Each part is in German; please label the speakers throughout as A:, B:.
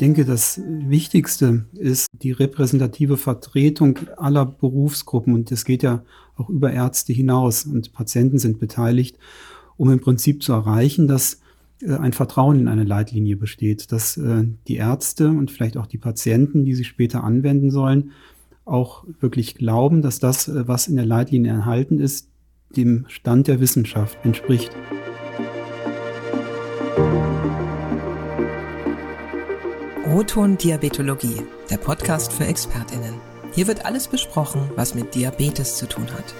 A: denke, das Wichtigste ist die repräsentative Vertretung aller Berufsgruppen und das geht ja auch über Ärzte hinaus und Patienten sind beteiligt, um im Prinzip zu erreichen, dass äh, ein Vertrauen in eine Leitlinie besteht, dass äh, die Ärzte und vielleicht auch die Patienten, die sie später anwenden sollen, auch wirklich glauben, dass das, äh, was in der Leitlinie enthalten ist, dem Stand der Wissenschaft entspricht.
B: Roton Diabetologie, der Podcast für ExpertInnen. Hier wird alles besprochen, was mit Diabetes zu tun hat.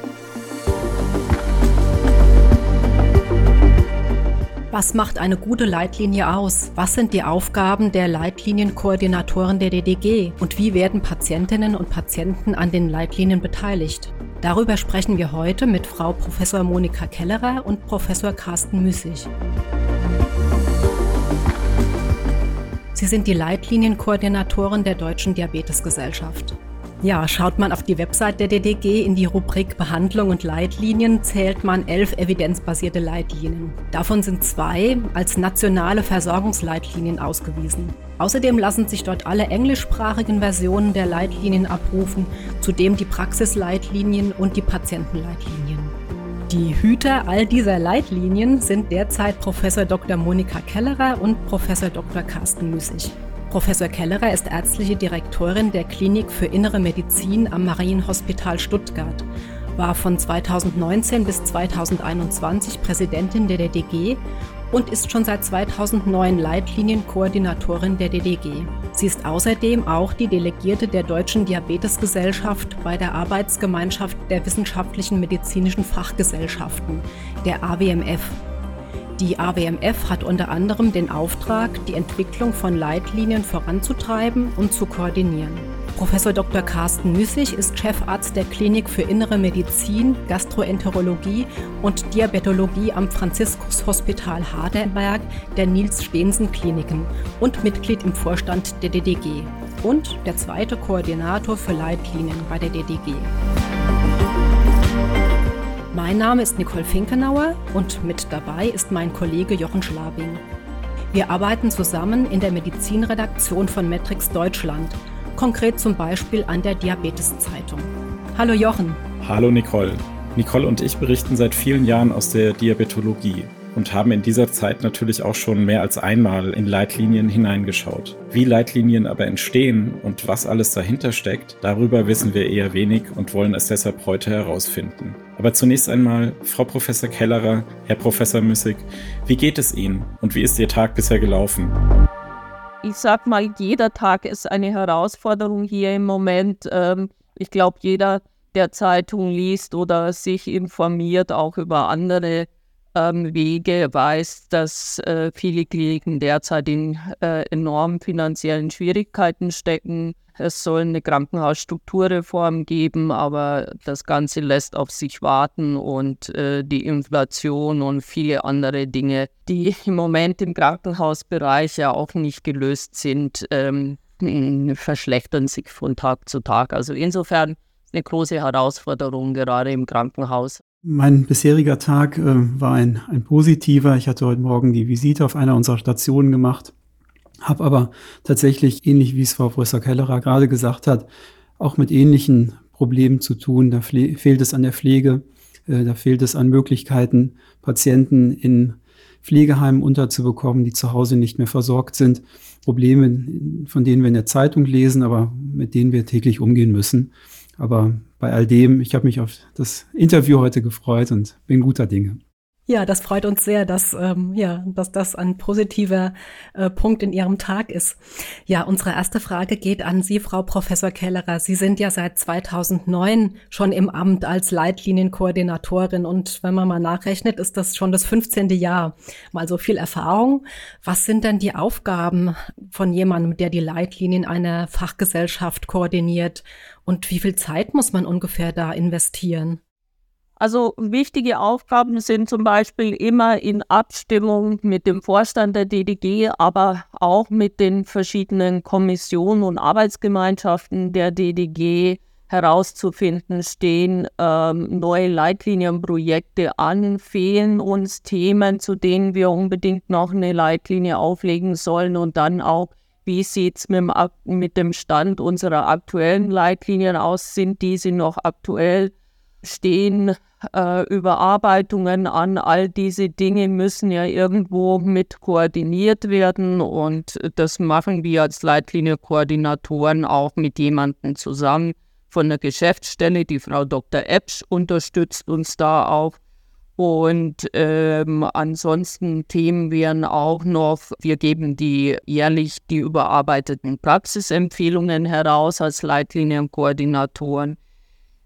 C: Was macht eine gute Leitlinie aus? Was sind die Aufgaben der Leitlinienkoordinatoren der DDG? Und wie werden Patientinnen und Patienten an den Leitlinien beteiligt? Darüber sprechen wir heute mit Frau Professor Monika Kellerer und Professor Carsten Müßig. Sie sind die Leitlinienkoordinatoren der Deutschen Diabetesgesellschaft. Ja, schaut man auf die Website der DDG in die Rubrik Behandlung und Leitlinien, zählt man elf evidenzbasierte Leitlinien. Davon sind zwei als nationale Versorgungsleitlinien ausgewiesen. Außerdem lassen sich dort alle englischsprachigen Versionen der Leitlinien abrufen, zudem die Praxisleitlinien und die Patientenleitlinien. Die Hüter all dieser Leitlinien sind derzeit Professor Dr. Monika Kellerer und Professor Dr. Carsten Müßig. Professor Kellerer ist ärztliche Direktorin der Klinik für Innere Medizin am Marienhospital Stuttgart, war von 2019 bis 2021 Präsidentin der DDG und ist schon seit 2009 Leitlinienkoordinatorin der DDG. Sie ist außerdem auch die Delegierte der Deutschen Diabetesgesellschaft bei der Arbeitsgemeinschaft der wissenschaftlichen medizinischen Fachgesellschaften, der AWMF. Die AWMF hat unter anderem den Auftrag, die Entwicklung von Leitlinien voranzutreiben und zu koordinieren. Professor Dr. Carsten Müßig ist Chefarzt der Klinik für Innere Medizin, Gastroenterologie und Diabetologie am Franziskus Hospital Hardenberg der Nils Stehensen Kliniken und Mitglied im Vorstand der DDG und der zweite Koordinator für Leitlinien bei der DDG. Mein Name ist Nicole Finkenauer und mit dabei ist mein Kollege Jochen Schlabing. Wir arbeiten zusammen in der Medizinredaktion von Metrix Deutschland, konkret zum Beispiel an der Diabetes-Zeitung. Hallo Jochen.
D: Hallo Nicole. Nicole und ich berichten seit vielen Jahren aus der Diabetologie und haben in dieser Zeit natürlich auch schon mehr als einmal in Leitlinien hineingeschaut. Wie Leitlinien aber entstehen und was alles dahinter steckt, darüber wissen wir eher wenig und wollen es deshalb heute herausfinden. Aber zunächst einmal, Frau Professor Kellerer, Herr Professor Müssig, wie geht es Ihnen und wie ist Ihr Tag bisher gelaufen?
E: Ich sag mal, jeder Tag ist eine Herausforderung hier im Moment. Ähm, ich glaube, jeder, der Zeitung liest oder sich informiert, auch über andere ähm, Wege weiß, dass äh, viele Kliniken derzeit in äh, enormen finanziellen Schwierigkeiten stecken. Es soll eine Krankenhausstrukturreform geben, aber das Ganze lässt auf sich warten und äh, die Inflation und viele andere Dinge, die im Moment im Krankenhausbereich ja auch nicht gelöst sind, ähm, verschlechtern sich von Tag zu Tag. Also insofern eine große Herausforderung gerade im Krankenhaus.
A: Mein bisheriger Tag äh, war ein, ein positiver. Ich hatte heute Morgen die Visite auf einer unserer Stationen gemacht, habe aber tatsächlich, ähnlich wie es Frau Professor Kellerer gerade gesagt hat, auch mit ähnlichen Problemen zu tun. Da fehlt es an der Pflege, äh, da fehlt es an Möglichkeiten, Patienten in Pflegeheimen unterzubekommen, die zu Hause nicht mehr versorgt sind. Probleme, von denen wir in der Zeitung lesen, aber mit denen wir täglich umgehen müssen. Aber bei all dem, ich habe mich auf das Interview heute gefreut und bin guter Dinge.
C: Ja, das freut uns sehr, dass, ähm, ja, dass das ein positiver äh, Punkt in Ihrem Tag ist. Ja, unsere erste Frage geht an Sie, Frau Professor Kellerer. Sie sind ja seit 2009 schon im Amt als Leitlinienkoordinatorin und wenn man mal nachrechnet, ist das schon das 15. Jahr. Mal so viel Erfahrung. Was sind denn die Aufgaben von jemandem, der die Leitlinien einer Fachgesellschaft koordiniert und wie viel Zeit muss man ungefähr da investieren?
E: Also wichtige Aufgaben sind zum Beispiel immer in Abstimmung mit dem Vorstand der DDG, aber auch mit den verschiedenen Kommissionen und Arbeitsgemeinschaften der DDG herauszufinden, stehen ähm, neue Leitlinienprojekte an, fehlen uns Themen, zu denen wir unbedingt noch eine Leitlinie auflegen sollen und dann auch wie sieht es mit, mit dem Stand unserer aktuellen Leitlinien aus? Sind diese noch aktuell? Stehen äh, Überarbeitungen an? All diese Dinge müssen ja irgendwo mit koordiniert werden und das machen wir als Leitlinienkoordinatoren auch mit jemandem zusammen von der Geschäftsstelle. Die Frau Dr. Epsch unterstützt uns da auch. Und ähm, ansonsten Themen wären auch noch, wir geben die jährlich die überarbeiteten Praxisempfehlungen heraus als Leitlinienkoordinatoren.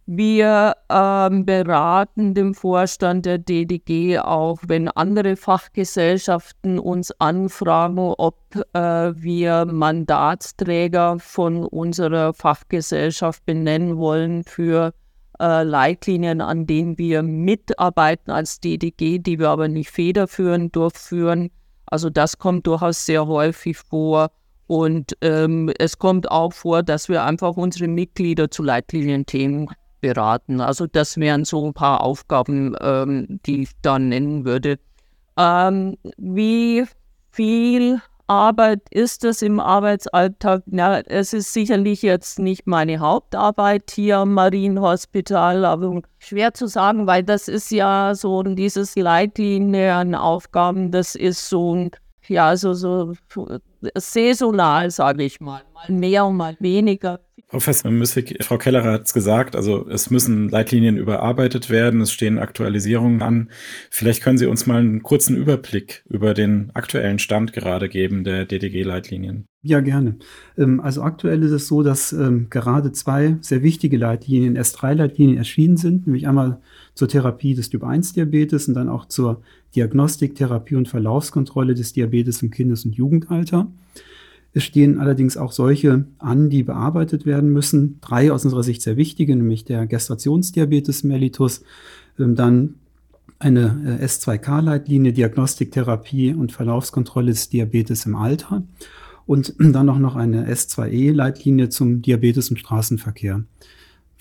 E: Wir ähm, beraten dem Vorstand der DDG auch, wenn andere Fachgesellschaften uns anfragen, ob äh, wir Mandatsträger von unserer Fachgesellschaft benennen wollen für äh, Leitlinien, an denen wir mitarbeiten als DDG, die wir aber nicht federführend durchführen. Also das kommt durchaus sehr häufig vor. Und ähm, es kommt auch vor, dass wir einfach unsere Mitglieder zu Leitlinienthemen beraten. Also das wären so ein paar Aufgaben, ähm, die ich da nennen würde. Ähm, wie viel Arbeit ist es im Arbeitsalltag? Na, es ist sicherlich jetzt nicht meine Hauptarbeit hier am Marienhospital, aber schwer zu sagen, weil das ist ja so dieses Leitlinienaufgaben, das ist so ein ja, so, so saisonal, sage ich mal. Mal mehr und mal weniger.
D: Professor Müssig, Frau Kellerer hat es gesagt, also es müssen Leitlinien überarbeitet werden, es stehen Aktualisierungen an. Vielleicht können Sie uns mal einen kurzen Überblick über den aktuellen Stand gerade geben der DDG-Leitlinien.
A: Ja, gerne. Ähm, also aktuell ist es so, dass ähm, gerade zwei sehr wichtige Leitlinien, S3-Leitlinien erschienen sind, nämlich einmal zur Therapie des Typ-1-Diabetes und dann auch zur Diagnostik, Therapie und Verlaufskontrolle des Diabetes im Kindes- und Jugendalter. Es stehen allerdings auch solche an, die bearbeitet werden müssen. Drei aus unserer Sicht sehr wichtige, nämlich der Gestationsdiabetes mellitus, ähm, dann eine äh, S2K-Leitlinie, Diagnostik, Therapie und Verlaufskontrolle des Diabetes im Alter und dann auch noch eine S2E-Leitlinie zum Diabetes im Straßenverkehr.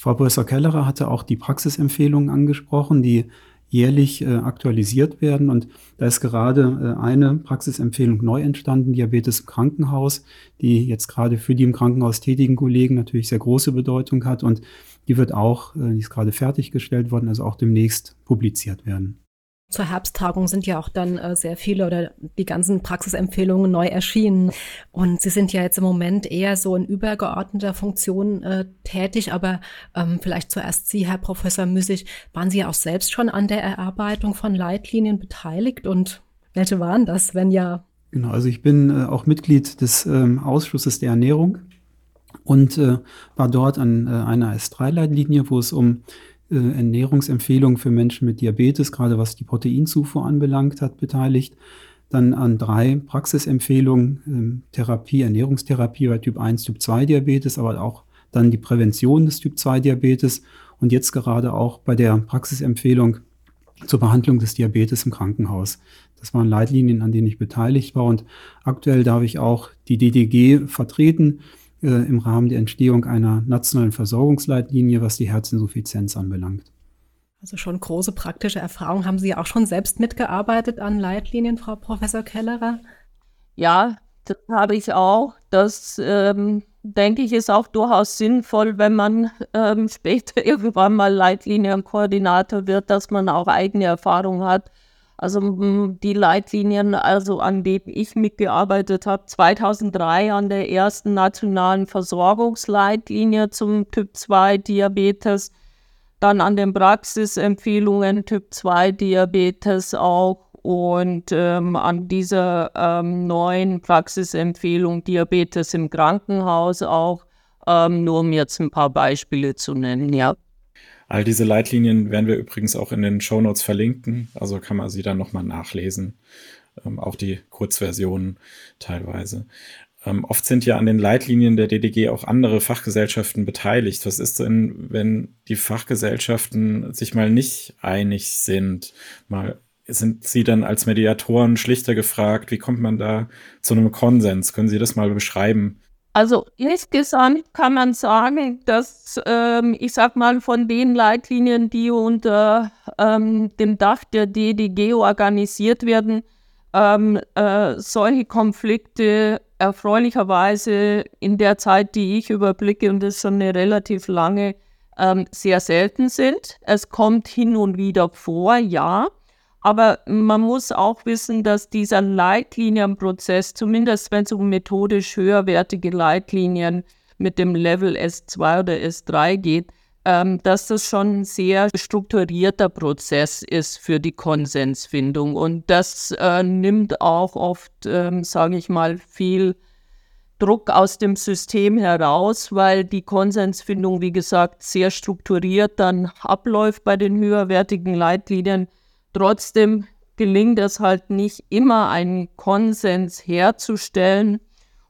A: Frau Professor Kellerer hatte auch die Praxisempfehlungen angesprochen, die jährlich äh, aktualisiert werden. Und da ist gerade äh, eine Praxisempfehlung neu entstanden, Diabetes im Krankenhaus, die jetzt gerade für die im Krankenhaus tätigen Kollegen natürlich sehr große Bedeutung hat. Und die wird auch, äh, die ist gerade fertiggestellt worden, also auch demnächst publiziert werden.
C: Zur Herbsttagung sind ja auch dann äh, sehr viele oder die ganzen Praxisempfehlungen neu erschienen. Und Sie sind ja jetzt im Moment eher so in übergeordneter Funktion äh, tätig, aber ähm, vielleicht zuerst Sie, Herr Professor Müssig, waren Sie ja auch selbst schon an der Erarbeitung von Leitlinien beteiligt und welche waren das, wenn ja?
A: Genau, also ich bin äh, auch Mitglied des ähm, Ausschusses der Ernährung und äh, war dort an äh, einer S3-Leitlinie, wo es um äh, Ernährungsempfehlungen für Menschen mit Diabetes, gerade was die Proteinzufuhr anbelangt hat, beteiligt. Dann an drei Praxisempfehlungen, äh, Therapie, Ernährungstherapie bei Typ 1, Typ 2 Diabetes, aber auch dann die Prävention des Typ 2 Diabetes und jetzt gerade auch bei der Praxisempfehlung zur Behandlung des Diabetes im Krankenhaus. Das waren Leitlinien, an denen ich beteiligt war und aktuell darf ich auch die DDG vertreten äh, im Rahmen der Entstehung einer nationalen Versorgungsleitlinie, was die Herzinsuffizienz anbelangt.
C: Also schon große praktische Erfahrung. Haben Sie auch schon selbst mitgearbeitet an Leitlinien, Frau Professor Kellerer?
E: Ja, das habe ich auch. Das ähm, denke ich ist auch durchaus sinnvoll, wenn man ähm, später irgendwann mal Leitlinienkoordinator wird, dass man auch eigene Erfahrung hat also die Leitlinien, also an denen ich mitgearbeitet habe, 2003 an der ersten nationalen Versorgungsleitlinie zum Typ-2-Diabetes, dann an den Praxisempfehlungen Typ-2-Diabetes auch und ähm, an dieser ähm, neuen Praxisempfehlung Diabetes im Krankenhaus auch, ähm, nur um jetzt ein paar Beispiele zu nennen, ja.
D: All diese Leitlinien werden wir übrigens auch in den Show Notes verlinken, also kann man sie dann nochmal nachlesen. Ähm, auch die Kurzversionen teilweise. Ähm, oft sind ja an den Leitlinien der DDG auch andere Fachgesellschaften beteiligt. Was ist denn, wenn die Fachgesellschaften sich mal nicht einig sind? Mal sind Sie dann als Mediatoren schlichter gefragt? Wie kommt man da zu einem Konsens? Können Sie das mal beschreiben?
E: Also insgesamt kann man sagen, dass ähm, ich sag mal von den Leitlinien, die unter ähm, dem Dach der DDG organisiert werden, ähm, äh, solche Konflikte erfreulicherweise in der Zeit, die ich überblicke, und das ist schon eine relativ lange, ähm, sehr selten sind. Es kommt hin und wieder vor, ja. Aber man muss auch wissen, dass dieser Leitlinienprozess, zumindest wenn es um methodisch höherwertige Leitlinien mit dem Level S2 oder S3 geht, ähm, dass das schon ein sehr strukturierter Prozess ist für die Konsensfindung. Und das äh, nimmt auch oft, ähm, sage ich mal, viel Druck aus dem System heraus, weil die Konsensfindung, wie gesagt, sehr strukturiert dann abläuft bei den höherwertigen Leitlinien. Trotzdem gelingt es halt nicht immer, einen Konsens herzustellen.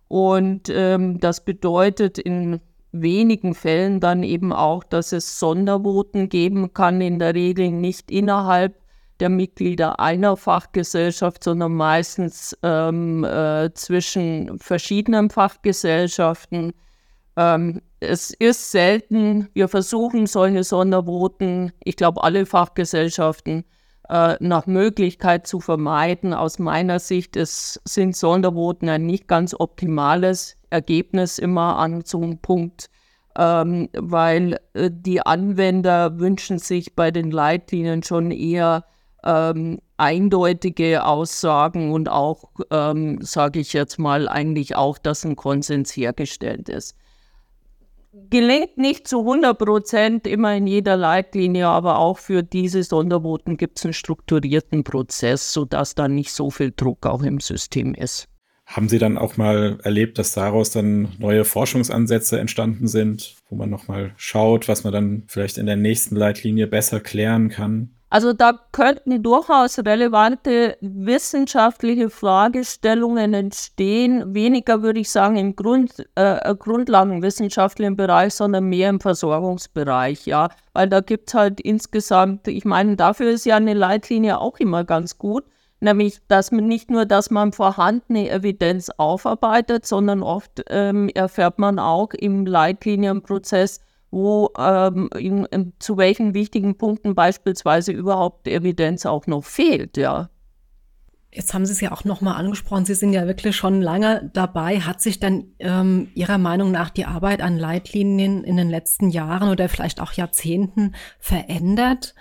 E: Und ähm, das bedeutet in wenigen Fällen dann eben auch, dass es Sondervoten geben kann, in der Regel nicht innerhalb der Mitglieder einer Fachgesellschaft, sondern meistens ähm, äh, zwischen verschiedenen Fachgesellschaften. Ähm, es ist selten, wir versuchen solche Sondervoten, ich glaube alle Fachgesellschaften, äh, nach Möglichkeit zu vermeiden. Aus meiner Sicht ist, sind Sondervoten ein nicht ganz optimales Ergebnis immer an so einem Punkt, ähm, weil äh, die Anwender wünschen sich bei den Leitlinien schon eher ähm, eindeutige Aussagen und auch, ähm, sage ich jetzt mal, eigentlich auch, dass ein Konsens hergestellt ist gelingt nicht zu 100 Prozent immer in jeder Leitlinie, aber auch für diese Sonderboten gibt es einen strukturierten Prozess, sodass da nicht so viel Druck auch im System ist.
D: Haben Sie dann auch mal erlebt, dass daraus dann neue Forschungsansätze entstanden sind, wo man nochmal schaut, was man dann vielleicht in der nächsten Leitlinie besser klären kann?
E: Also da könnten durchaus relevante wissenschaftliche Fragestellungen entstehen. Weniger würde ich sagen im Grund, äh, grundlagenwissenschaftlichen Bereich, sondern mehr im Versorgungsbereich, ja. Weil da gibt es halt insgesamt, ich meine, dafür ist ja eine Leitlinie auch immer ganz gut. Nämlich, dass man nicht nur, dass man vorhandene Evidenz aufarbeitet, sondern oft ähm, erfährt man auch im Leitlinienprozess, wo ähm, in, in, zu welchen wichtigen Punkten beispielsweise überhaupt Evidenz auch noch fehlt, ja.
C: Jetzt haben Sie es ja auch nochmal angesprochen. Sie sind ja wirklich schon lange dabei. Hat sich dann ähm, Ihrer Meinung nach die Arbeit an Leitlinien in den letzten Jahren oder vielleicht auch Jahrzehnten verändert?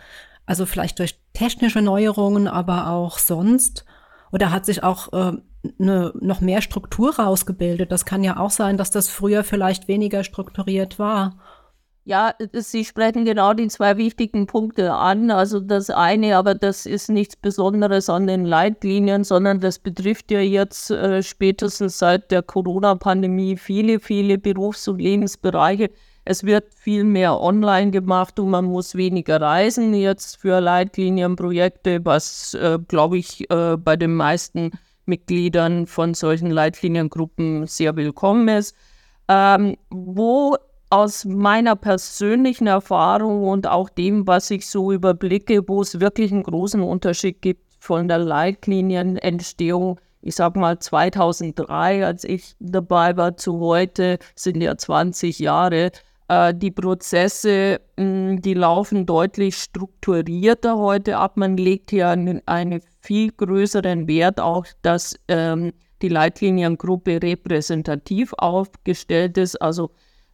C: Also vielleicht durch technische Neuerungen, aber auch sonst? Oder hat sich auch äh, eine, noch mehr Struktur rausgebildet? Das kann ja auch sein, dass das früher vielleicht weniger strukturiert war.
E: Ja, Sie sprechen genau die zwei wichtigen Punkte an. Also das eine, aber das ist nichts Besonderes an den Leitlinien, sondern das betrifft ja jetzt äh, spätestens seit der Corona-Pandemie viele, viele Berufs- und Lebensbereiche. Es wird viel mehr online gemacht und man muss weniger reisen jetzt für Leitlinienprojekte, was, äh, glaube ich, äh, bei den meisten Mitgliedern von solchen Leitliniengruppen sehr willkommen ist. Ähm, wo aus meiner persönlichen Erfahrung und auch dem, was ich so überblicke, wo es wirklich einen großen Unterschied gibt von der Leitlinienentstehung, ich sag mal 2003, als ich dabei war, zu heute, sind ja 20 Jahre. Äh, die Prozesse, hm, die laufen deutlich strukturierter heute ab. Man legt hier einen, einen viel größeren Wert auch, dass ähm, die Leitliniengruppe repräsentativ aufgestellt ist. Also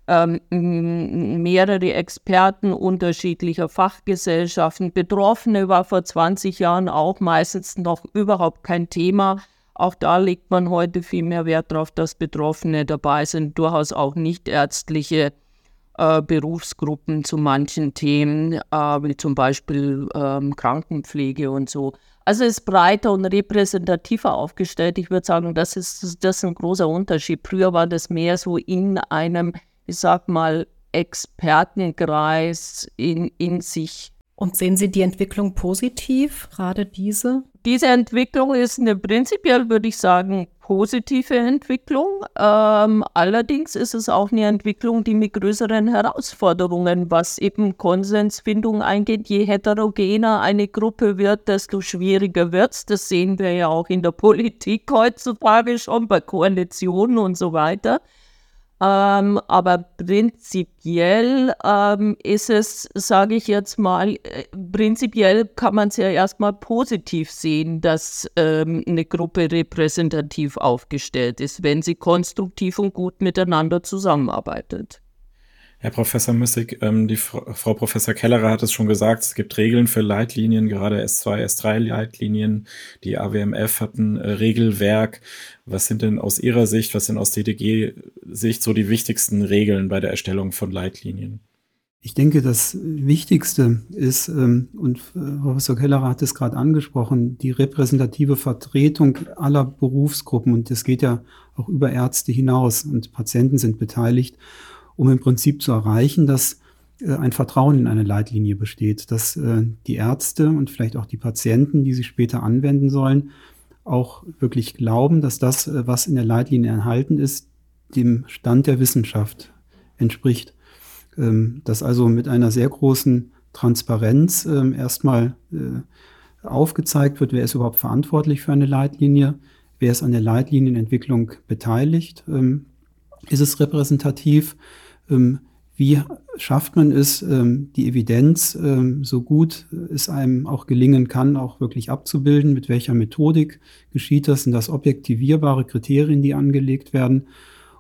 E: ähm, mehrere Experten unterschiedlicher Fachgesellschaften. Betroffene war vor 20 Jahren auch meistens noch überhaupt kein Thema. Auch da legt man heute viel mehr Wert darauf, dass Betroffene dabei sind, durchaus auch nicht ärztliche äh, Berufsgruppen zu manchen Themen, äh, wie zum Beispiel ähm, Krankenpflege und so. Also ist breiter und repräsentativer aufgestellt. Ich würde sagen, das ist, das ist ein großer Unterschied. Früher war das mehr so in einem ich sag mal, Expertenkreis in, in sich.
C: Und sehen Sie die Entwicklung positiv, gerade diese?
E: Diese Entwicklung ist eine prinzipiell, würde ich sagen, positive Entwicklung. Ähm, allerdings ist es auch eine Entwicklung, die mit größeren Herausforderungen, was eben Konsensfindung eingeht. Je heterogener eine Gruppe wird, desto schwieriger wird es. Das sehen wir ja auch in der Politik heutzutage schon bei Koalitionen und so weiter. Ähm, aber prinzipiell ähm, ist es, sage ich jetzt mal, äh, prinzipiell kann man es ja erstmal positiv sehen, dass ähm, eine Gruppe repräsentativ aufgestellt ist, wenn sie konstruktiv und gut miteinander zusammenarbeitet.
D: Herr Professor Müssig, ähm, die Frau, Frau, Professor Kellerer hat es schon gesagt, es gibt Regeln für Leitlinien, gerade S2, S3-Leitlinien. Die AWMF hat ein äh, Regelwerk. Was sind denn aus Ihrer Sicht, was sind aus DDG-Sicht so die wichtigsten Regeln bei der Erstellung von Leitlinien?
A: Ich denke, das Wichtigste ist, ähm, und äh, Professor Kellerer hat es gerade angesprochen, die repräsentative Vertretung aller Berufsgruppen. Und das geht ja auch über Ärzte hinaus und Patienten sind beteiligt um im Prinzip zu erreichen, dass äh, ein Vertrauen in eine Leitlinie besteht, dass äh, die Ärzte und vielleicht auch die Patienten, die sie später anwenden sollen, auch wirklich glauben, dass das, äh, was in der Leitlinie enthalten ist, dem Stand der Wissenschaft entspricht. Ähm, dass also mit einer sehr großen Transparenz ähm, erstmal aufgezeigt wird, wer ist überhaupt verantwortlich für eine Leitlinie, wer ist an der Leitlinienentwicklung beteiligt, ähm, ist es repräsentativ, wie schafft man es, ähm, die Evidenz ähm, so gut es einem auch gelingen kann, auch wirklich abzubilden? Mit welcher Methodik geschieht das? Sind das objektivierbare Kriterien, die angelegt werden?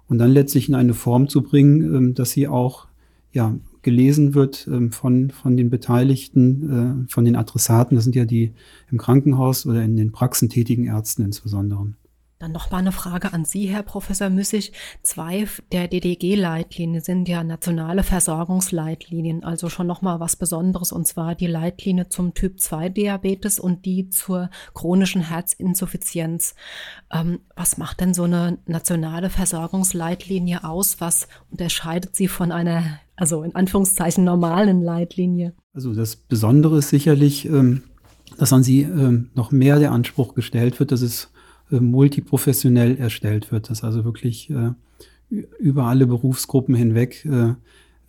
A: Und dann letztlich in eine Form zu bringen, dass sie auch ja, gelesen wird von, von den Beteiligten, äh, von den Adressaten. Das sind ja die im Krankenhaus oder in den Praxen tätigen Ärzten insbesondere.
C: Dann noch mal eine Frage an Sie, Herr Professor Müssig. Zwei der DDG-Leitlinien sind ja nationale Versorgungsleitlinien, also schon noch mal was Besonderes, und zwar die Leitlinie zum Typ-2-Diabetes und die zur chronischen Herzinsuffizienz. Ähm, was macht denn so eine nationale Versorgungsleitlinie aus? Was unterscheidet sie von einer, also in Anführungszeichen, normalen Leitlinie?
A: Also das Besondere ist sicherlich, ähm, dass an sie ähm, noch mehr der Anspruch gestellt wird, dass es äh, multiprofessionell erstellt wird, dass also wirklich äh, über alle Berufsgruppen hinweg äh,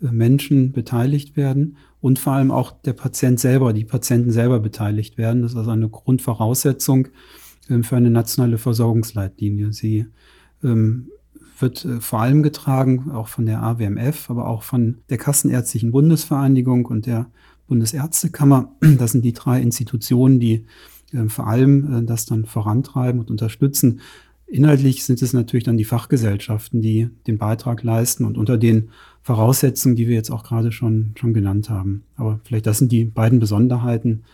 A: Menschen beteiligt werden und vor allem auch der Patient selber, die Patienten selber beteiligt werden. Das ist also eine Grundvoraussetzung ähm, für eine nationale Versorgungsleitlinie. Sie ähm, wird äh, vor allem getragen, auch von der AWMF, aber auch von der Kassenärztlichen Bundesvereinigung und der Bundesärztekammer. Das sind die drei Institutionen, die äh, vor allem äh, das dann vorantreiben und unterstützen. Inhaltlich sind es natürlich dann die Fachgesellschaften, die den Beitrag leisten und unter den Voraussetzungen, die wir jetzt auch gerade schon, schon genannt haben. Aber vielleicht das sind die beiden Besonderheiten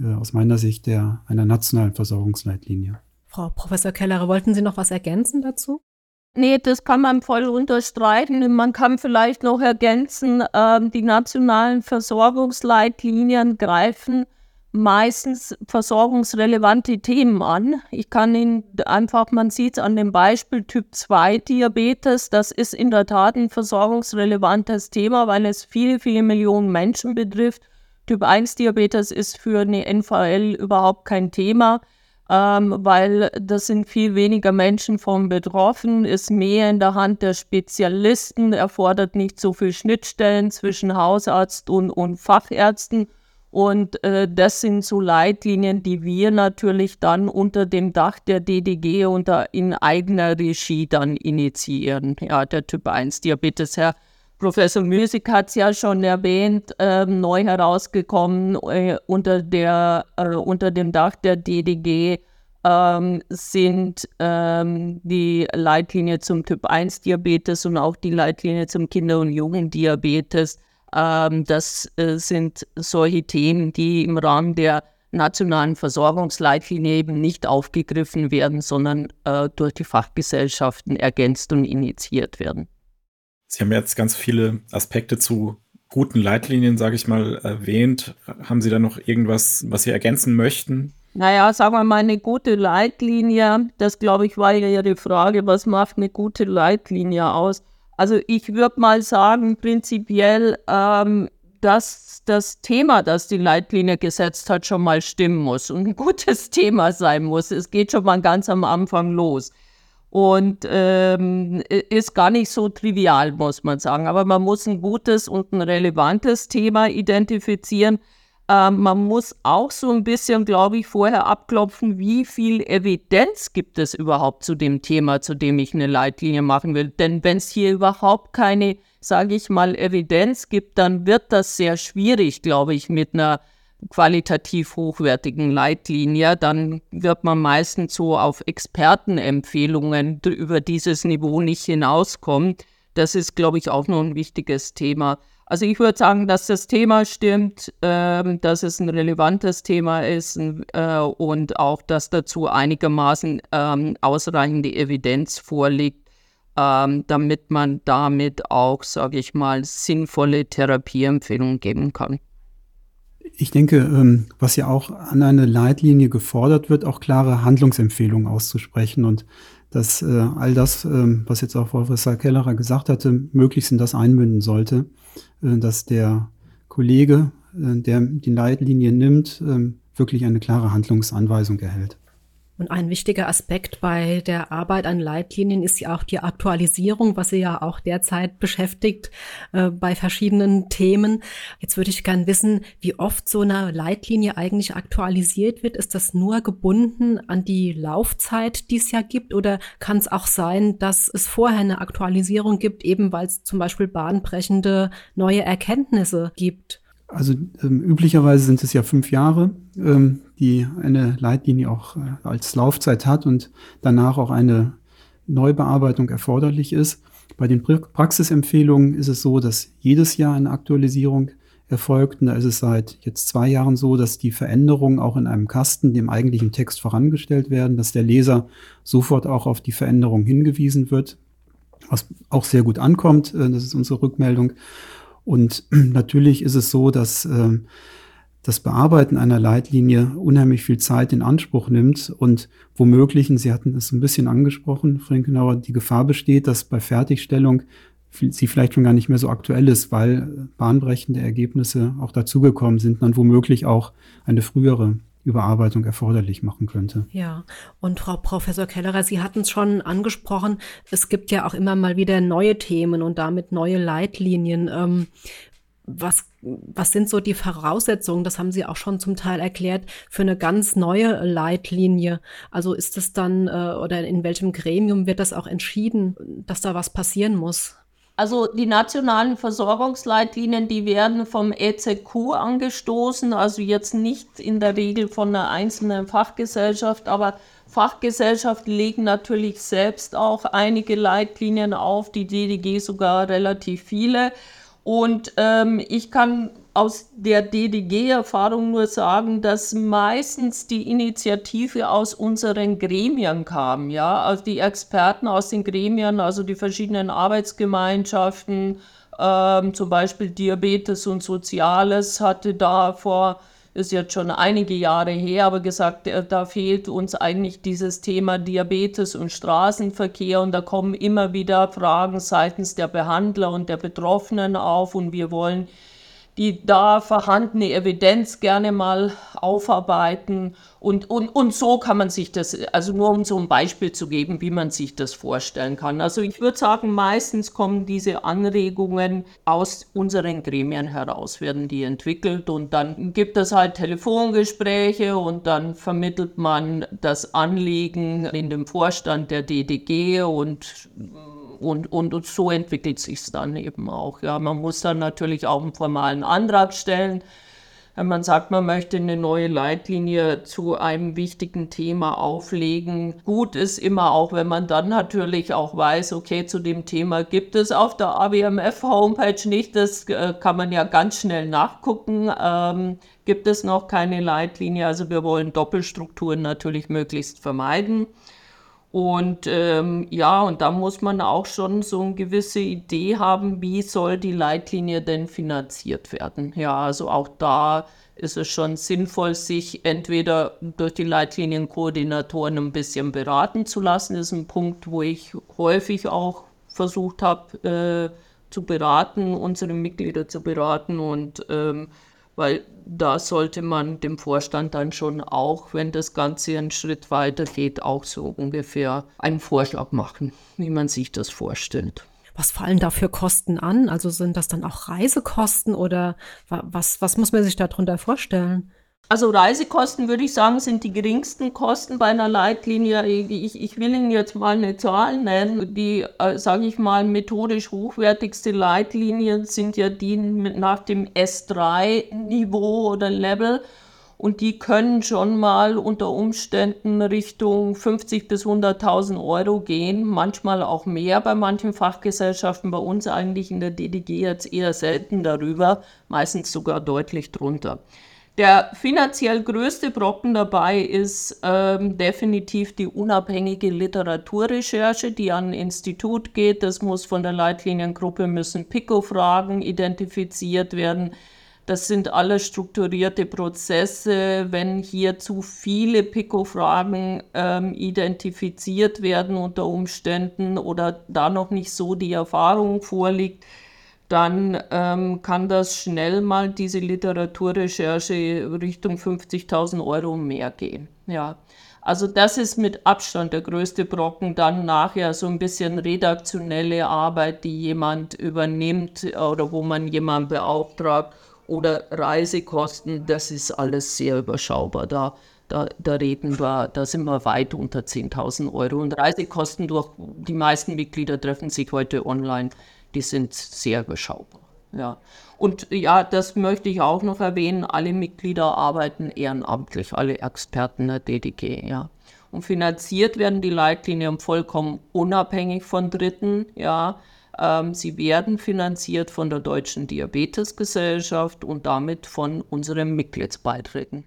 A: äh, aus meiner Sicht der, einer nationalen Versorgungsleitlinie.
C: Frau Professor Keller, wollten Sie noch was ergänzen dazu?
E: Nee, das kann man voll unterstreichen. Man kann vielleicht noch ergänzen, äh, die nationalen Versorgungsleitlinien greifen meistens versorgungsrelevante Themen an. Ich kann Ihnen einfach, man sieht es an dem Beispiel Typ 2 Diabetes, das ist in der Tat ein versorgungsrelevantes Thema, weil es viele, viele Millionen Menschen betrifft. Typ 1 Diabetes ist für eine NVL überhaupt kein Thema, ähm, weil das sind viel weniger Menschen von betroffen, ist mehr in der Hand der Spezialisten, erfordert nicht so viel Schnittstellen zwischen Hausarzt und, und Fachärzten und äh, das sind so Leitlinien, die wir natürlich dann unter dem Dach der DDG unter in eigener Regie dann initiieren. Ja, der Typ 1 Diabetes, Herr Professor Müsig hat es ja schon erwähnt, äh, neu herausgekommen äh, unter, der, äh, unter dem Dach der DDG ähm, sind ähm, die Leitlinie zum Typ 1 Diabetes und auch die Leitlinie zum Kinder- und Jugenddiabetes das äh, sind solche Themen, die im Rahmen der nationalen Versorgungsleitlinie eben nicht aufgegriffen werden, sondern äh, durch die Fachgesellschaften ergänzt und initiiert werden.
D: Sie haben jetzt ganz viele Aspekte zu guten Leitlinien, sage ich mal, erwähnt. Haben Sie da noch irgendwas, was Sie ergänzen möchten?
E: Naja, sagen wir mal, eine gute Leitlinie, das glaube ich war ja Ihre Frage, was macht eine gute Leitlinie aus? Also ich würde mal sagen, prinzipiell, ähm, dass das Thema, das die Leitlinie gesetzt hat, schon mal stimmen muss und ein gutes Thema sein muss. Es geht schon mal ganz am Anfang los. Und ähm, ist gar nicht so trivial, muss man sagen. Aber man muss ein gutes und ein relevantes Thema identifizieren. Ähm, man muss auch so ein bisschen, glaube ich, vorher abklopfen, wie viel Evidenz gibt es überhaupt zu dem Thema, zu dem ich eine Leitlinie machen will. Denn wenn es hier überhaupt keine, sage ich mal, Evidenz gibt, dann wird das sehr schwierig, glaube ich, mit einer qualitativ hochwertigen Leitlinie. Dann wird man meistens so auf Expertenempfehlungen über dieses Niveau nicht hinauskommen. Das ist, glaube ich, auch noch ein wichtiges Thema. Also ich würde sagen, dass das Thema stimmt, äh, dass es ein relevantes Thema ist äh, und auch, dass dazu einigermaßen äh, ausreichende Evidenz vorliegt, ähm, damit man damit auch, sage ich mal, sinnvolle Therapieempfehlungen geben kann.
A: Ich denke, ähm, was ja auch an eine Leitlinie gefordert wird, auch klare Handlungsempfehlungen auszusprechen und dass äh, all das, ähm, was jetzt auch Professor Kellerer gesagt hatte, möglichst in das einmünden sollte, dass der Kollege, äh, der die Leitlinie nimmt, ähm, wirklich eine klare Handlungsanweisung erhält.
C: Und ein wichtiger Aspekt bei der Arbeit an Leitlinien ist ja auch die Aktualisierung, was sie ja auch derzeit beschäftigt äh, bei verschiedenen Themen. Jetzt würde ich gern wissen, wie oft so eine Leitlinie eigentlich aktualisiert wird. Ist das nur gebunden an die Laufzeit, die es ja gibt? Oder kann es auch sein, dass es vorher eine Aktualisierung gibt, eben weil es zum Beispiel bahnbrechende neue Erkenntnisse gibt?
A: Also ähm, üblicherweise sind es ja fünf Jahre, ähm, die eine Leitlinie auch äh, als Laufzeit hat und danach auch eine Neubearbeitung erforderlich ist. Bei den Praxisempfehlungen ist es so, dass jedes Jahr eine Aktualisierung erfolgt. Und da ist es seit jetzt zwei Jahren so, dass die Veränderungen auch in einem Kasten dem eigentlichen Text vorangestellt werden, dass der Leser sofort auch auf die Veränderung hingewiesen wird, was auch sehr gut ankommt. Äh, das ist unsere Rückmeldung. Und natürlich ist es so, dass äh, das Bearbeiten einer Leitlinie unheimlich viel Zeit in Anspruch nimmt. Und womöglich, und Sie hatten es ein bisschen angesprochen, Frankenauer, die Gefahr besteht, dass bei Fertigstellung sie vielleicht schon gar nicht mehr so aktuell ist, weil bahnbrechende Ergebnisse auch dazugekommen sind, dann womöglich auch eine frühere Überarbeitung erforderlich machen könnte.
C: Ja, und Frau Professor Kellerer, Sie hatten es schon angesprochen, es gibt ja auch immer mal wieder neue Themen und damit neue Leitlinien. Ähm, was, was sind so die Voraussetzungen, das haben Sie auch schon zum Teil erklärt, für eine ganz neue Leitlinie? Also ist es dann äh, oder in welchem Gremium wird das auch entschieden, dass da was passieren muss?
E: Also die nationalen Versorgungsleitlinien, die werden vom EZQ angestoßen, also jetzt nicht in der Regel von einer einzelnen Fachgesellschaft, aber Fachgesellschaften legen natürlich selbst auch einige Leitlinien auf, die DDG sogar relativ viele. Und ähm, ich kann aus der DDG-Erfahrung nur sagen, dass meistens die Initiative aus unseren Gremien kam, ja, also die Experten aus den Gremien, also die verschiedenen Arbeitsgemeinschaften, ähm, zum Beispiel Diabetes und Soziales hatte da vor, ist jetzt schon einige Jahre her, aber gesagt, äh, da fehlt uns eigentlich dieses Thema Diabetes und Straßenverkehr und da kommen immer wieder Fragen seitens der Behandler und der Betroffenen auf und wir wollen die da vorhandene Evidenz gerne mal aufarbeiten. Und, und, und so kann man sich das, also nur um so ein Beispiel zu geben, wie man sich das vorstellen kann. Also ich würde sagen, meistens kommen diese Anregungen aus unseren Gremien heraus, werden die entwickelt und dann gibt es halt Telefongespräche und dann vermittelt man das Anliegen in dem Vorstand der DDG und und, und, und so entwickelt sich es dann eben auch. Ja, man muss dann natürlich auch einen formalen Antrag stellen. Wenn man sagt, man möchte eine neue Leitlinie zu einem wichtigen Thema auflegen. Gut ist immer auch, wenn man dann natürlich auch weiß, okay, zu dem Thema gibt es auf der AWMF-Homepage nicht. Das äh, kann man ja ganz schnell nachgucken. Ähm, gibt es noch keine Leitlinie? Also wir wollen Doppelstrukturen natürlich möglichst vermeiden. Und ähm, ja, und da muss man auch schon so eine gewisse Idee haben, wie soll die Leitlinie denn finanziert werden. Ja, also auch da ist es schon sinnvoll, sich entweder durch die Leitlinienkoordinatoren ein bisschen beraten zu lassen. Das ist ein Punkt, wo ich häufig auch versucht habe äh, zu beraten, unsere Mitglieder zu beraten und ähm, weil da sollte man dem Vorstand dann schon auch, wenn das Ganze einen Schritt weiter geht, auch so ungefähr einen Vorschlag machen, wie man sich das vorstellt.
C: Was fallen da für Kosten an? Also sind das dann auch Reisekosten oder was, was muss man sich darunter vorstellen?
E: Also Reisekosten würde ich sagen, sind die geringsten Kosten bei einer Leitlinie. Ich, ich will Ihnen jetzt mal eine Zahl nennen. Die, äh, sage ich mal, methodisch hochwertigste Leitlinien sind ja die nach dem S3-Niveau oder Level. Und die können schon mal unter Umständen Richtung 50 bis 100.000 Euro gehen, manchmal auch mehr bei manchen Fachgesellschaften, bei uns eigentlich in der DDG jetzt eher selten darüber, meistens sogar deutlich drunter. Der finanziell größte Brocken dabei ist ähm, definitiv die unabhängige Literaturrecherche, die an ein Institut geht. Das muss von der Leitliniengruppe müssen PICO-Fragen identifiziert werden. Das sind alles strukturierte Prozesse. Wenn hier zu viele PICO-Fragen ähm, identifiziert werden unter Umständen oder da noch nicht so die Erfahrung vorliegt, dann ähm, kann das schnell mal diese Literaturrecherche Richtung 50.000 Euro mehr gehen. Ja. Also das ist mit Abstand der größte Brocken. Dann nachher so ein bisschen redaktionelle Arbeit, die jemand übernimmt oder wo man jemanden beauftragt oder Reisekosten. Das ist alles sehr überschaubar. Da, da, da reden wir, da sind wir weit unter 10.000 Euro. Und Reisekosten durch die meisten Mitglieder treffen sich heute online die sind sehr beschaubar. Ja. Und ja, das möchte ich auch noch erwähnen, alle Mitglieder arbeiten ehrenamtlich, alle Experten der DDG, ja. Und finanziert werden die Leitlinien vollkommen unabhängig von Dritten, ja. Ähm, sie werden finanziert von der Deutschen Diabetesgesellschaft und damit von unseren Mitgliedsbeiträgen.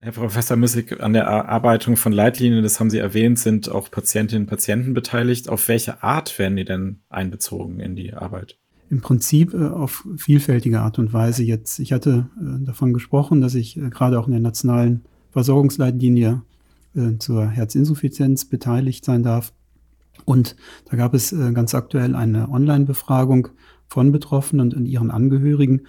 D: Herr Professor Müssig, an der Erarbeitung von Leitlinien, das haben Sie erwähnt, sind auch Patientinnen und Patienten beteiligt. Auf welche Art werden die denn einbezogen in die Arbeit?
A: Im Prinzip äh, auf vielfältige Art und Weise jetzt. Ich hatte äh, davon gesprochen, dass ich äh, gerade auch in der nationalen Versorgungsleitlinie zur Herzinsuffizienz beteiligt sein darf. Und da gab es ganz aktuell eine Online-Befragung von Betroffenen und ihren Angehörigen,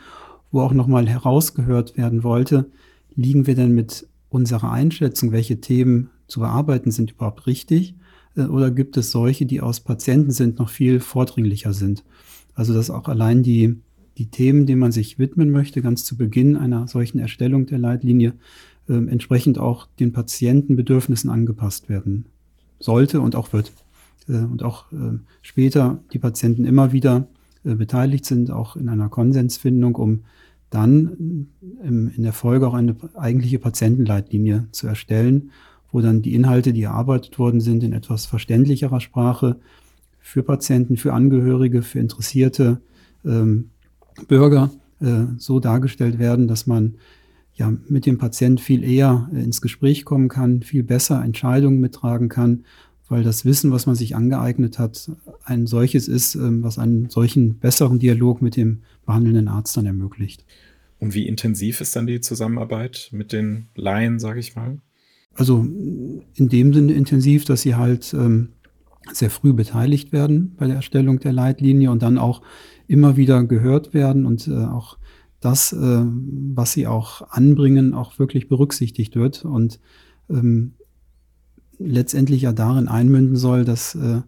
A: wo auch nochmal herausgehört werden wollte, liegen wir denn mit unserer Einschätzung, welche Themen zu bearbeiten sind, überhaupt richtig? Äh, oder gibt es solche, die aus Patienten sind, noch viel vordringlicher sind? Also dass auch allein die, die Themen, denen man sich widmen möchte, ganz zu Beginn einer solchen Erstellung der Leitlinie, äh, entsprechend auch den Patientenbedürfnissen angepasst werden sollte und auch wird. Äh, und auch äh, später die Patienten immer wieder äh, beteiligt sind, auch in einer Konsensfindung, um dann im, in der Folge auch eine eigentliche Patientenleitlinie zu erstellen, wo dann die Inhalte, die erarbeitet worden sind, in etwas verständlicherer Sprache für Patienten, für Angehörige, für interessierte ähm, Bürger äh, so dargestellt werden, dass man ja mit dem Patient viel eher äh, ins Gespräch kommen kann, viel besser Entscheidungen mittragen kann, weil das Wissen, was man sich angeeignet hat, ein solches ist, ähm, was einen solchen besseren Dialog mit dem behandelnden Arzt dann ermöglicht.
D: Und wie intensiv ist dann die Zusammenarbeit mit den Laien, sage ich mal?
A: Also in dem Sinne intensiv, dass sie halt ähm, sehr früh beteiligt werden bei der Erstellung der Leitlinie und dann auch immer wieder gehört werden und äh, auch das, äh, was sie auch anbringen, auch wirklich berücksichtigt wird und ähm, letztendlich ja darin einmünden soll, dass äh,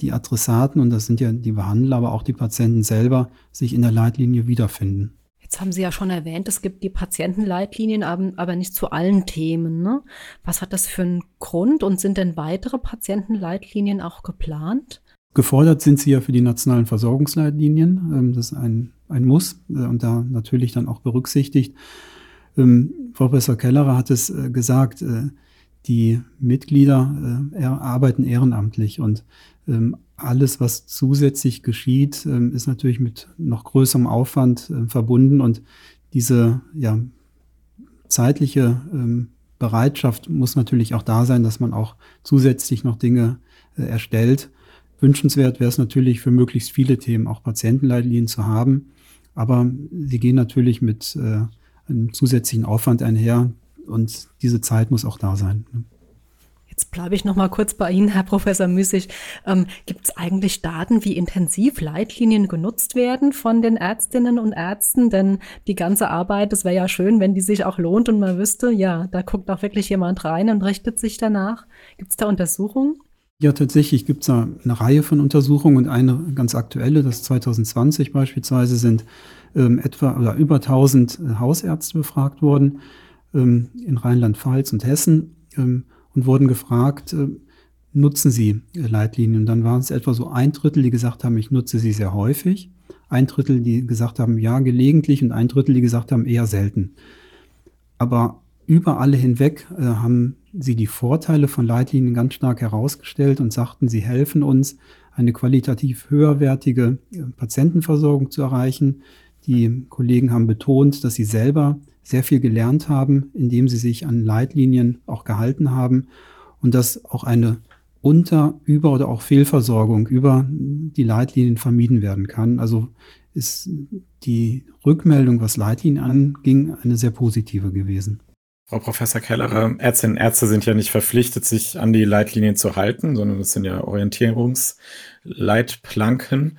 A: die Adressaten, und das sind ja die Behandler, aber auch die Patienten selber, sich in der Leitlinie wiederfinden.
C: Jetzt haben Sie ja schon erwähnt, es gibt die Patientenleitlinien, aber nicht zu allen Themen. Ne? Was hat das für einen Grund und sind denn weitere Patientenleitlinien auch geplant?
A: Gefordert sind sie ja für die nationalen Versorgungsleitlinien. Ähm, das ist ein, ein Muss äh, und da natürlich dann auch berücksichtigt. Ähm, Professor Kellerer hat es äh, gesagt, äh, die Mitglieder äh, arbeiten ehrenamtlich und ähm, alles, was zusätzlich geschieht, ähm, ist natürlich mit noch größerem Aufwand äh, verbunden und diese ja, zeitliche ähm, Bereitschaft muss natürlich auch da sein, dass man auch zusätzlich noch Dinge äh, erstellt. Wünschenswert wäre es natürlich für möglichst viele Themen auch Patientenleitlinien zu haben, aber sie gehen natürlich mit äh, einem zusätzlichen Aufwand einher, und diese Zeit muss auch da sein. Ne?
C: Jetzt bleibe ich noch mal kurz bei Ihnen, Herr Professor Müssig. Ähm, Gibt es eigentlich Daten, wie intensiv Leitlinien genutzt werden von den Ärztinnen und Ärzten? Denn die ganze Arbeit, es wäre ja schön, wenn die sich auch lohnt und man wüsste, ja, da guckt auch wirklich jemand rein und richtet sich danach. Gibt es da Untersuchungen?
A: Ja, tatsächlich gibt es da eine Reihe von Untersuchungen und eine ganz aktuelle, das 2020 beispielsweise, sind ähm, etwa oder über 1000 äh, Hausärzte befragt worden in Rheinland-Pfalz und Hessen ähm, und wurden gefragt, äh, nutzen Sie äh, Leitlinien? Und dann waren es etwa so ein Drittel, die gesagt haben, ich nutze sie sehr häufig, ein Drittel, die gesagt haben, ja, gelegentlich und ein Drittel, die gesagt haben, eher selten. Aber über alle hinweg äh, haben sie die Vorteile von Leitlinien ganz stark herausgestellt und sagten, sie helfen uns, eine qualitativ höherwertige äh, Patientenversorgung zu erreichen. Die Kollegen haben betont, dass sie selber sehr viel gelernt haben, indem sie sich an Leitlinien auch gehalten haben und dass auch eine Unter-, Über- oder auch Fehlversorgung über die Leitlinien vermieden werden kann. Also ist die Rückmeldung, was Leitlinien anging, eine sehr positive gewesen.
D: Frau Professor Kellerer, Ärztinnen und Ärzte sind ja nicht verpflichtet, sich an die Leitlinien zu halten, sondern das sind ja Orientierungsleitplanken.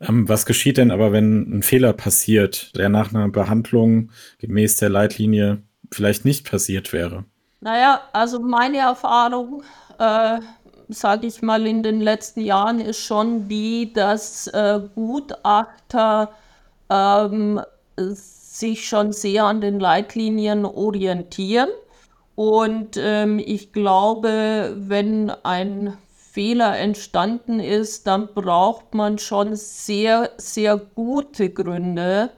D: Ähm, was geschieht denn aber, wenn ein Fehler passiert, der nach einer Behandlung gemäß der Leitlinie vielleicht nicht passiert wäre?
E: Naja, also meine Erfahrung, äh, sage ich mal, in den letzten Jahren ist schon die, dass äh, Gutachter ähm, sich schon sehr an den Leitlinien orientieren. Und ähm, ich glaube, wenn ein Fehler entstanden ist, dann braucht man schon sehr, sehr gute Gründe,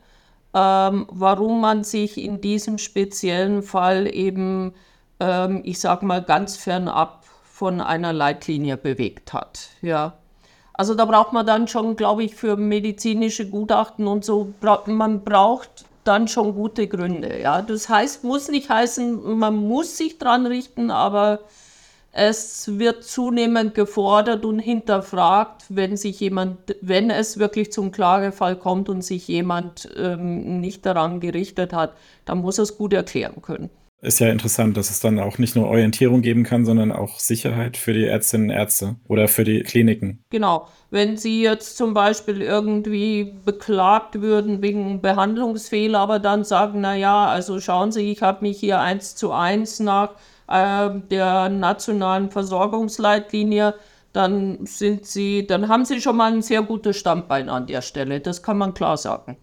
E: ähm, warum man sich in diesem speziellen Fall eben, ähm, ich sage mal, ganz fernab von einer Leitlinie bewegt hat. Ja. Also da braucht man dann schon, glaube ich, für medizinische Gutachten und so, man braucht dann schon gute Gründe. Ja, das heißt, muss nicht heißen, man muss sich dran richten, aber es wird zunehmend gefordert und hinterfragt, wenn sich jemand, wenn es wirklich zum Klagefall kommt und sich jemand ähm, nicht daran gerichtet hat, dann muss er es gut erklären können
D: ist ja interessant, dass es dann auch nicht nur Orientierung geben kann, sondern auch Sicherheit für die Ärztinnen und Ärzte oder für die Kliniken.
E: Genau. Wenn Sie jetzt zum Beispiel irgendwie beklagt würden wegen Behandlungsfehler, aber dann sagen, na ja, also schauen Sie, ich habe mich hier eins zu eins nach äh, der nationalen Versorgungsleitlinie, dann sind Sie, dann haben Sie schon mal ein sehr gutes Standbein an der Stelle. Das kann man klar sagen.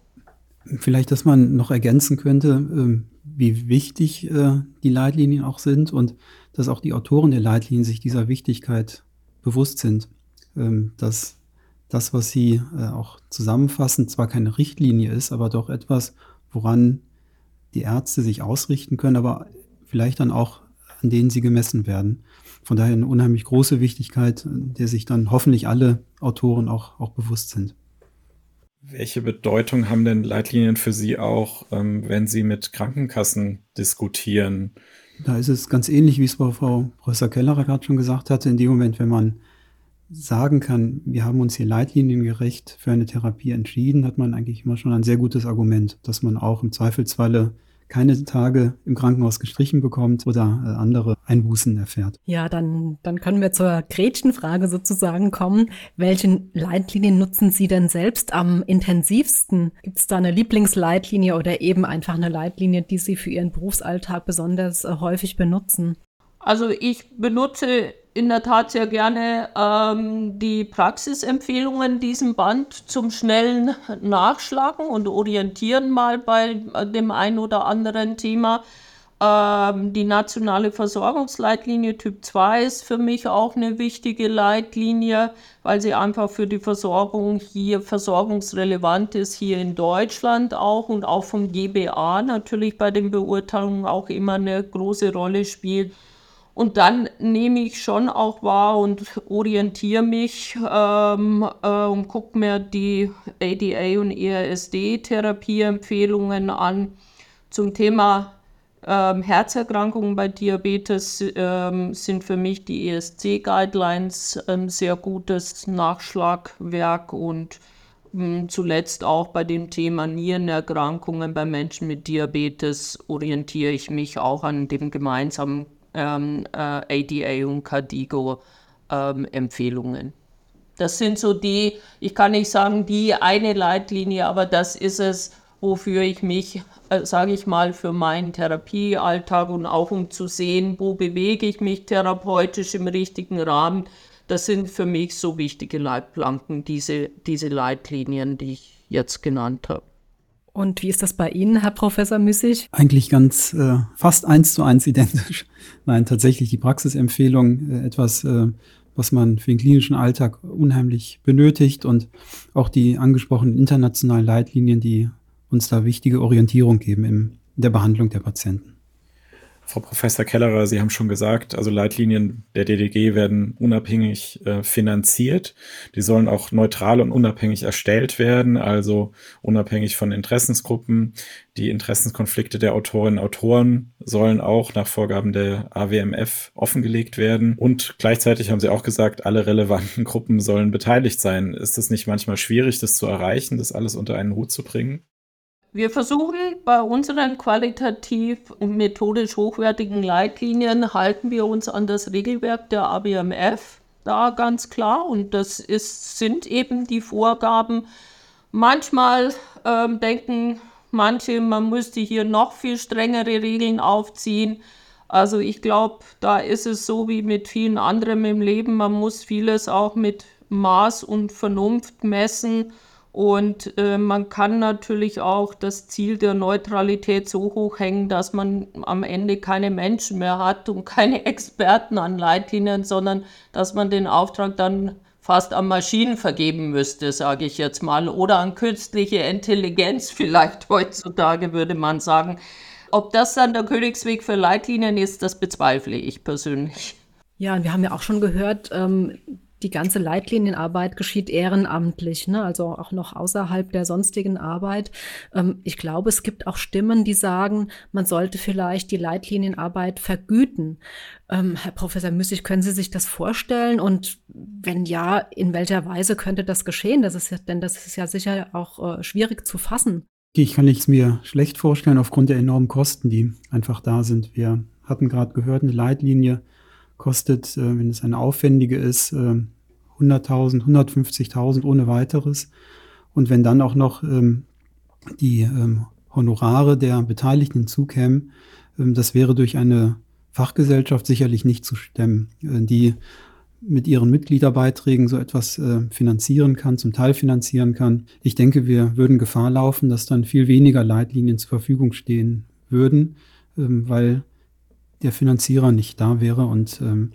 A: Vielleicht, dass man noch ergänzen könnte, ähm, wie wichtig äh, die Leitlinien auch sind und dass auch die Autoren der Leitlinien sich dieser Wichtigkeit bewusst sind, ähm, dass das, was sie äh, auch zusammenfassen, zwar keine Richtlinie ist, aber doch etwas, woran die Ärzte sich ausrichten können, aber vielleicht dann auch an denen sie gemessen werden. Von daher eine unheimlich große Wichtigkeit, der sich dann hoffentlich alle Autoren auch, auch bewusst sind.
D: Welche Bedeutung haben denn Leitlinien für Sie auch, ähm, wenn Sie mit Krankenkassen diskutieren?
A: Da ist es ganz ähnlich, wie es Frau Professor Kellerer gerade schon gesagt hatte. In dem Moment, wenn man sagen kann, wir haben uns hier leitliniengerecht für eine Therapie entschieden, hat man eigentlich immer schon ein sehr gutes Argument, dass man auch im Zweifelsfalle keine Tage im Krankenhaus gestrichen bekommt oder äh, andere Einbußen erfährt.
C: Ja, dann, dann können wir zur Gretchenfrage sozusagen kommen. Welche Leitlinien nutzen Sie denn selbst am intensivsten? Gibt es da eine Lieblingsleitlinie oder eben einfach eine Leitlinie, die Sie für Ihren Berufsalltag besonders äh, häufig benutzen?
E: Also ich benutze in der Tat sehr gerne ähm, die Praxisempfehlungen diesem Band zum schnellen Nachschlagen und Orientieren mal bei dem ein oder anderen Thema. Ähm, die nationale Versorgungsleitlinie Typ 2 ist für mich auch eine wichtige Leitlinie, weil sie einfach für die Versorgung hier versorgungsrelevant ist, hier in Deutschland auch und auch vom GBA natürlich bei den Beurteilungen auch immer eine große Rolle spielt. Und dann nehme ich schon auch wahr und orientiere mich ähm, äh, und gucke mir die ADA und ERSD-Therapieempfehlungen an. Zum Thema ähm, Herzerkrankungen bei Diabetes ähm, sind für mich die ESC-Guidelines ein sehr gutes Nachschlagwerk und ähm, zuletzt auch bei dem Thema Nierenerkrankungen bei Menschen mit Diabetes orientiere ich mich auch an dem gemeinsamen ähm, äh, ADA und Cardigo ähm, Empfehlungen. Das sind so die, ich kann nicht sagen die eine Leitlinie, aber das ist es, wofür ich mich, äh, sage ich mal, für meinen Therapiealltag und auch um zu sehen, wo bewege ich mich therapeutisch im richtigen Rahmen, das sind für mich so wichtige Leitplanken, diese, diese Leitlinien, die ich jetzt genannt habe.
C: Und wie ist das bei Ihnen, Herr Professor Müssig?
A: Eigentlich ganz äh, fast eins zu eins identisch. Nein, tatsächlich die Praxisempfehlung, äh, etwas, äh, was man für den klinischen Alltag unheimlich benötigt und auch die angesprochenen internationalen Leitlinien, die uns da wichtige Orientierung geben in der Behandlung der Patienten.
D: Frau Professor Kellerer, Sie haben schon gesagt, also Leitlinien der DDG werden unabhängig äh, finanziert. Die sollen auch neutral und unabhängig erstellt werden, also unabhängig von Interessensgruppen. Die Interessenskonflikte der Autorinnen und Autoren sollen auch nach Vorgaben der AWMF offengelegt werden. Und gleichzeitig haben Sie auch gesagt, alle relevanten Gruppen sollen beteiligt sein. Ist es nicht manchmal schwierig, das zu erreichen, das alles unter einen Hut zu bringen?
E: Wir versuchen bei unseren qualitativ und methodisch hochwertigen Leitlinien, halten wir uns an das Regelwerk der ABMF da ganz klar und das ist, sind eben die Vorgaben. Manchmal ähm, denken manche, man müsste hier noch viel strengere Regeln aufziehen. Also ich glaube, da ist es so wie mit vielen anderen im Leben, man muss vieles auch mit Maß und Vernunft messen und äh, man kann natürlich auch das Ziel der Neutralität so hoch hängen, dass man am Ende keine Menschen mehr hat und keine Experten an Leitlinien, sondern dass man den Auftrag dann fast an Maschinen vergeben müsste, sage ich jetzt mal, oder an künstliche Intelligenz vielleicht heutzutage, würde man sagen. Ob das dann der Königsweg für Leitlinien ist, das bezweifle ich persönlich.
C: Ja, und wir haben ja auch schon gehört, ähm, die ganze Leitlinienarbeit geschieht ehrenamtlich, ne? also auch noch außerhalb der sonstigen Arbeit. Ähm, ich glaube, es gibt auch Stimmen, die sagen, man sollte vielleicht die Leitlinienarbeit vergüten. Ähm, Herr Professor Müssig, können Sie sich das vorstellen? Und wenn ja, in welcher Weise könnte das geschehen? Das ist ja, denn das ist ja sicher auch äh, schwierig zu fassen.
A: Ich kann es mir schlecht vorstellen aufgrund der enormen Kosten, die einfach da sind. Wir hatten gerade gehört, eine Leitlinie kostet, äh, wenn es eine aufwendige ist, äh, 100.000, 150.000 ohne weiteres. Und wenn dann auch noch ähm, die ähm, Honorare der Beteiligten hinzukämen, ähm, das wäre durch eine Fachgesellschaft sicherlich nicht zu stemmen, äh, die mit ihren Mitgliederbeiträgen so etwas äh, finanzieren kann, zum Teil finanzieren kann. Ich denke, wir würden Gefahr laufen, dass dann viel weniger Leitlinien zur Verfügung stehen würden, ähm, weil der Finanzierer nicht da wäre. Und ähm,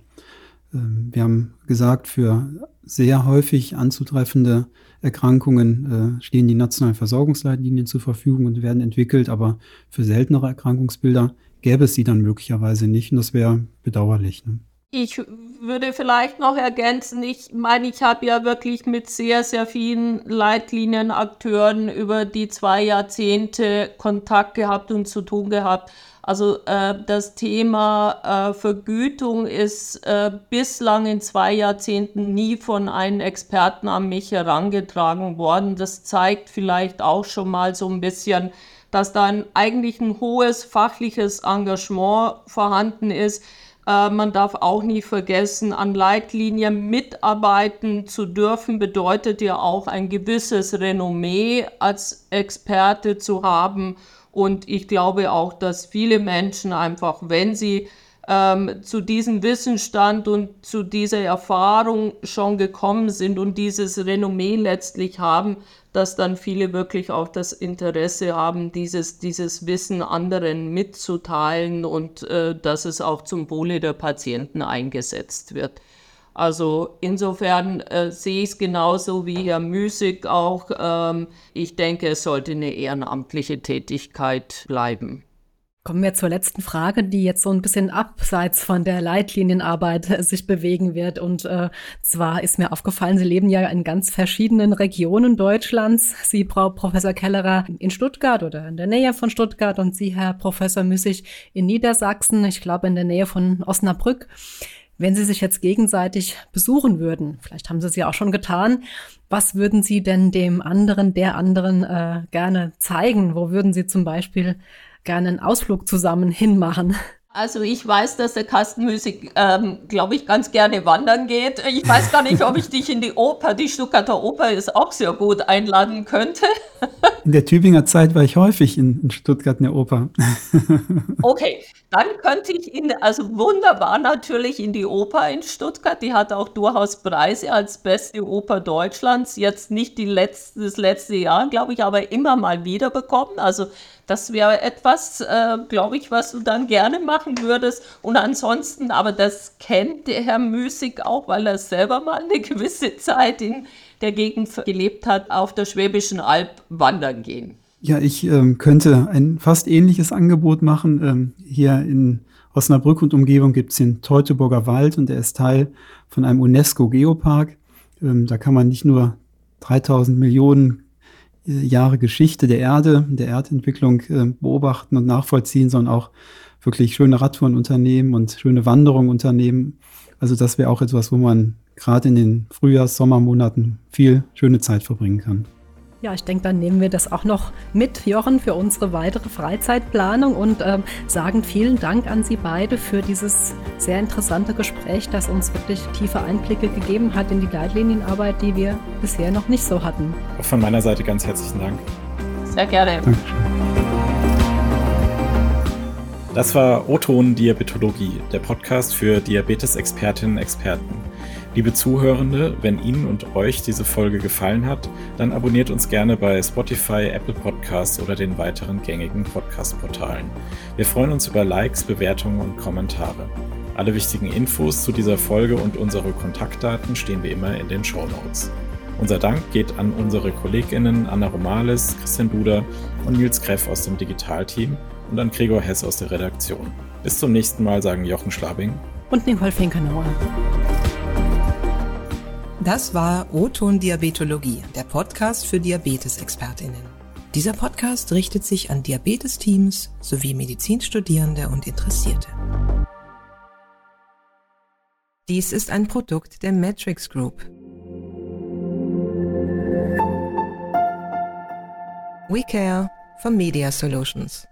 A: wir haben gesagt, für sehr häufig anzutreffende Erkrankungen äh, stehen die nationalen Versorgungsleitlinien zur Verfügung und werden entwickelt, aber für seltenere Erkrankungsbilder gäbe es sie dann möglicherweise nicht und das wäre bedauerlich. Ne?
E: Ich würde vielleicht noch ergänzen, ich meine, ich habe ja wirklich mit sehr, sehr vielen Leitlienenakteuren über die zwei Jahrzehnte Kontakt gehabt und zu tun gehabt. Also äh, das Thema äh, Vergütung ist äh, bislang in zwei Jahrzehnten nie von einem Experten an mich herangetragen worden. Das zeigt vielleicht auch schon mal so ein bisschen, dass da ein, eigentlich ein hohes fachliches Engagement vorhanden ist. Äh, man darf auch nie vergessen, an Leitlinien mitarbeiten zu dürfen, bedeutet ja auch ein gewisses Renommee als Experte zu haben und ich glaube auch, dass viele Menschen einfach, wenn sie ähm, zu diesem Wissensstand und zu dieser Erfahrung schon gekommen sind und dieses Renommee letztlich haben, dass dann viele wirklich auch das Interesse haben, dieses, dieses Wissen anderen mitzuteilen und äh, dass es auch zum Wohle der Patienten eingesetzt wird. Also insofern äh, sehe ich es genauso wie Herr Müßig auch. Ähm, ich denke, es sollte eine ehrenamtliche Tätigkeit bleiben.
C: Kommen wir zur letzten Frage, die jetzt so ein bisschen abseits von der Leitlinienarbeit äh, sich bewegen wird. Und äh, zwar ist mir aufgefallen, Sie leben ja in ganz verschiedenen Regionen Deutschlands. Sie, Frau Professor Kellerer, in Stuttgart oder in der Nähe von Stuttgart und Sie, Herr Professor Müssig, in Niedersachsen, ich glaube in der Nähe von Osnabrück. Wenn Sie sich jetzt gegenseitig besuchen würden, vielleicht haben Sie es ja auch schon getan, was würden Sie denn dem anderen, der anderen äh, gerne zeigen? Wo würden Sie zum Beispiel gerne einen Ausflug zusammen hinmachen?
E: Also ich weiß, dass der Kastenmusik, ähm, glaube ich, ganz gerne wandern geht. Ich weiß gar nicht, ob ich dich in die Oper, die Stuttgarter Oper ist auch sehr gut einladen könnte.
A: In der Tübinger Zeit war ich häufig in, in Stuttgart in der Oper.
E: Okay, Dann könnte ich ihn also wunderbar natürlich in die Oper in Stuttgart. Die hat auch durchaus Preise als beste Oper Deutschlands. Jetzt nicht die letzte, das letzte Jahr, glaube ich, aber immer mal wieder bekommen. Also das wäre etwas, äh, glaube ich, was du dann gerne machen würdest. Und ansonsten, aber das kennt der Herr Müßig auch, weil er selber mal eine gewisse Zeit in der Gegend gelebt hat, auf der Schwäbischen Alb wandern gehen.
A: Ja, ich ähm, könnte ein fast ähnliches Angebot machen. Ähm, hier in Osnabrück und Umgebung gibt es den Teutoburger Wald und der ist Teil von einem UNESCO-Geopark. Ähm, da kann man nicht nur 3000 Millionen äh, Jahre Geschichte der Erde, der Erdentwicklung äh, beobachten und nachvollziehen, sondern auch wirklich schöne Radtouren unternehmen und schöne Wanderungen unternehmen. Also das wäre auch etwas, wo man gerade in den Frühjahrs-, Sommermonaten viel schöne Zeit verbringen kann.
C: Ja, ich denke, dann nehmen wir das auch noch mit, Jochen, für unsere weitere Freizeitplanung und ähm, sagen vielen Dank an Sie beide für dieses sehr interessante Gespräch, das uns wirklich tiefe Einblicke gegeben hat in die Leitlinienarbeit, die wir bisher noch nicht so hatten.
D: Auch von meiner Seite ganz herzlichen Dank.
E: Sehr gerne. Dankeschön.
D: Das war Oton Diabetologie, der Podcast für Diabetes-Expertinnen und Experten. Liebe Zuhörende, wenn Ihnen und euch diese Folge gefallen hat, dann abonniert uns gerne bei Spotify, Apple Podcasts oder den weiteren gängigen Podcast-Portalen. Wir freuen uns über Likes, Bewertungen und Kommentare. Alle wichtigen Infos zu dieser Folge und unsere Kontaktdaten stehen wie immer in den Show Notes. Unser Dank geht an unsere KollegInnen Anna Romales, Christian Buder und Nils Kreff aus dem Digitalteam und an Gregor Hess aus der Redaktion. Bis zum nächsten Mal sagen Jochen Schlabing
C: und Nicole Finkenauer.
B: Das war O-Ton Diabetologie, der Podcast für Diabetesexpertinnen. Dieser Podcast richtet sich an Diabetesteams sowie Medizinstudierende und Interessierte. Dies ist ein Produkt der Matrix Group. We Care for Media Solutions.